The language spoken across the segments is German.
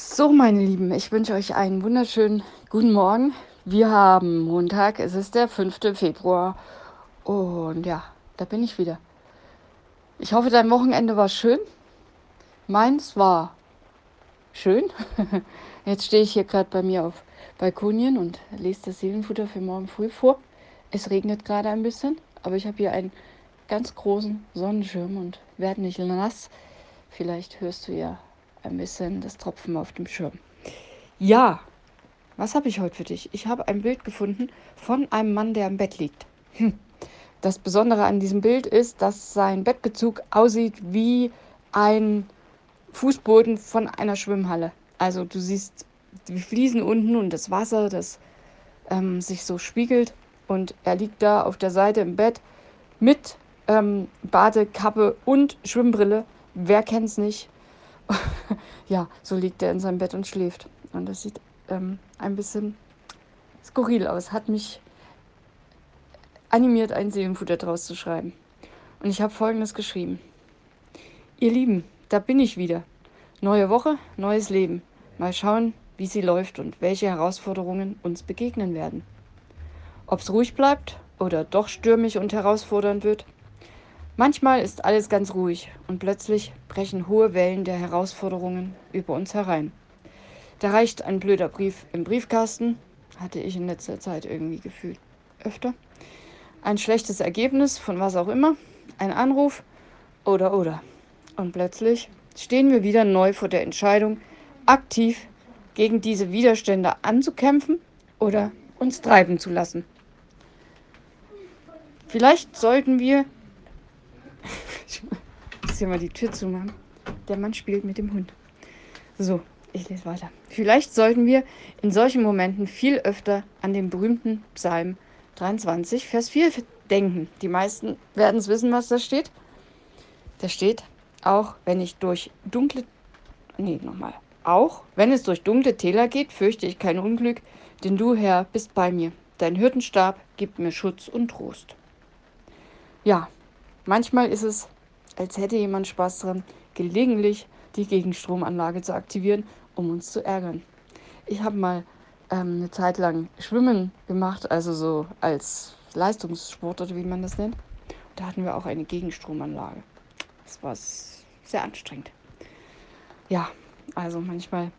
So, meine Lieben, ich wünsche euch einen wunderschönen guten Morgen. Wir haben Montag, es ist der 5. Februar und ja, da bin ich wieder. Ich hoffe, dein Wochenende war schön. Meins war schön. Jetzt stehe ich hier gerade bei mir auf Balkonien und lese das Seelenfutter für morgen früh vor. Es regnet gerade ein bisschen, aber ich habe hier einen ganz großen Sonnenschirm und werde nicht nass. Vielleicht hörst du ja ein bisschen das Tropfen auf dem Schirm. Ja, was habe ich heute für dich? Ich habe ein Bild gefunden von einem Mann, der im Bett liegt. Hm. Das Besondere an diesem Bild ist, dass sein Bettbezug aussieht wie ein Fußboden von einer Schwimmhalle. Also du siehst die Fliesen unten und das Wasser, das ähm, sich so spiegelt. Und er liegt da auf der Seite im Bett mit ähm, Badekappe und Schwimmbrille. Wer kennt es nicht? ja, so liegt er in seinem Bett und schläft. Und das sieht ähm, ein bisschen skurril aus. Hat mich animiert, ein Seelenfutter draus zu schreiben. Und ich habe folgendes geschrieben. Ihr Lieben, da bin ich wieder. Neue Woche, neues Leben. Mal schauen, wie sie läuft und welche Herausforderungen uns begegnen werden. Ob es ruhig bleibt oder doch stürmisch und herausfordernd wird, Manchmal ist alles ganz ruhig und plötzlich brechen hohe Wellen der Herausforderungen über uns herein. Da reicht ein blöder Brief im Briefkasten, hatte ich in letzter Zeit irgendwie gefühlt öfter. Ein schlechtes Ergebnis von was auch immer, ein Anruf oder oder. Und plötzlich stehen wir wieder neu vor der Entscheidung, aktiv gegen diese Widerstände anzukämpfen oder uns treiben zu lassen. Vielleicht sollten wir muss hier mal die Tür zumachen. Der Mann spielt mit dem Hund. So, ich lese weiter. Vielleicht sollten wir in solchen Momenten viel öfter an den berühmten Psalm 23, Vers 4 denken. Die meisten werden es wissen, was da steht. Da steht, auch wenn ich durch dunkle. Nee, nochmal. Auch wenn es durch dunkle Täler geht, fürchte ich kein Unglück, denn du, Herr, bist bei mir. Dein Hirtenstab gibt mir Schutz und Trost. Ja, Manchmal ist es, als hätte jemand Spaß dran, gelegentlich die Gegenstromanlage zu aktivieren, um uns zu ärgern. Ich habe mal ähm, eine Zeit lang Schwimmen gemacht, also so als Leistungssport oder wie man das nennt. Da hatten wir auch eine Gegenstromanlage. Das war sehr anstrengend. Ja, also manchmal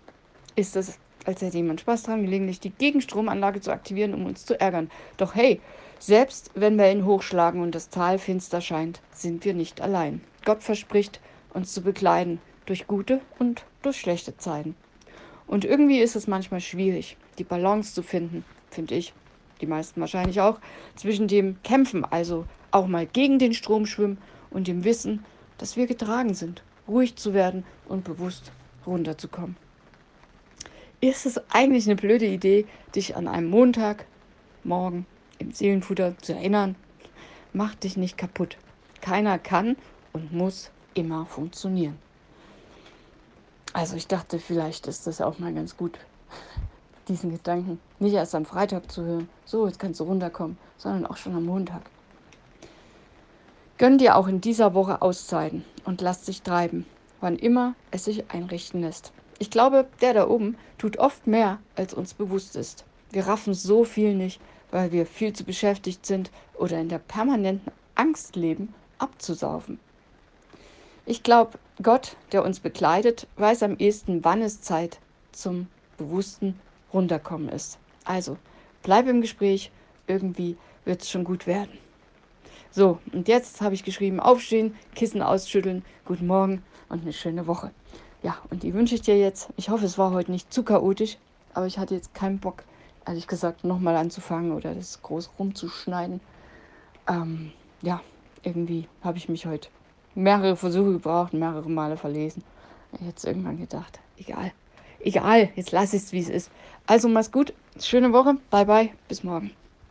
ist es, als hätte jemand Spaß dran, gelegentlich die Gegenstromanlage zu aktivieren, um uns zu ärgern. Doch hey, selbst wenn Wellen hochschlagen und das Tal finster scheint, sind wir nicht allein. Gott verspricht, uns zu bekleiden, durch gute und durch schlechte Zeiten. Und irgendwie ist es manchmal schwierig, die Balance zu finden, finde ich, die meisten wahrscheinlich auch, zwischen dem Kämpfen, also auch mal gegen den Strom schwimmen, und dem Wissen, dass wir getragen sind, ruhig zu werden und bewusst runterzukommen. Ist es eigentlich eine blöde Idee, dich an einem Montag, morgen im Seelenfutter zu erinnern, mach dich nicht kaputt. Keiner kann und muss immer funktionieren. Also ich dachte, vielleicht ist das auch mal ganz gut, diesen Gedanken nicht erst am Freitag zu hören, so jetzt kannst du runterkommen, sondern auch schon am Montag. Gönn dir auch in dieser Woche Auszeiten und lass dich treiben, wann immer es sich einrichten lässt. Ich glaube, der da oben tut oft mehr, als uns bewusst ist. Wir raffen so viel nicht, weil wir viel zu beschäftigt sind oder in der permanenten Angst leben, abzusaufen. Ich glaube, Gott, der uns begleitet, weiß am ehesten, wann es Zeit zum bewussten Runterkommen ist. Also, bleib im Gespräch, irgendwie wird es schon gut werden. So, und jetzt habe ich geschrieben, aufstehen, Kissen ausschütteln, guten Morgen und eine schöne Woche. Ja, und die wünsche ich dir jetzt. Ich hoffe, es war heute nicht zu chaotisch, aber ich hatte jetzt keinen Bock, ehrlich gesagt, nochmal anzufangen oder das groß rumzuschneiden. Ähm, ja, irgendwie habe ich mich heute mehrere Versuche gebraucht, mehrere Male verlesen. Ich hätte irgendwann gedacht, egal, egal, jetzt lass es, wie es ist. Also mach's gut, schöne Woche, bye bye, bis morgen.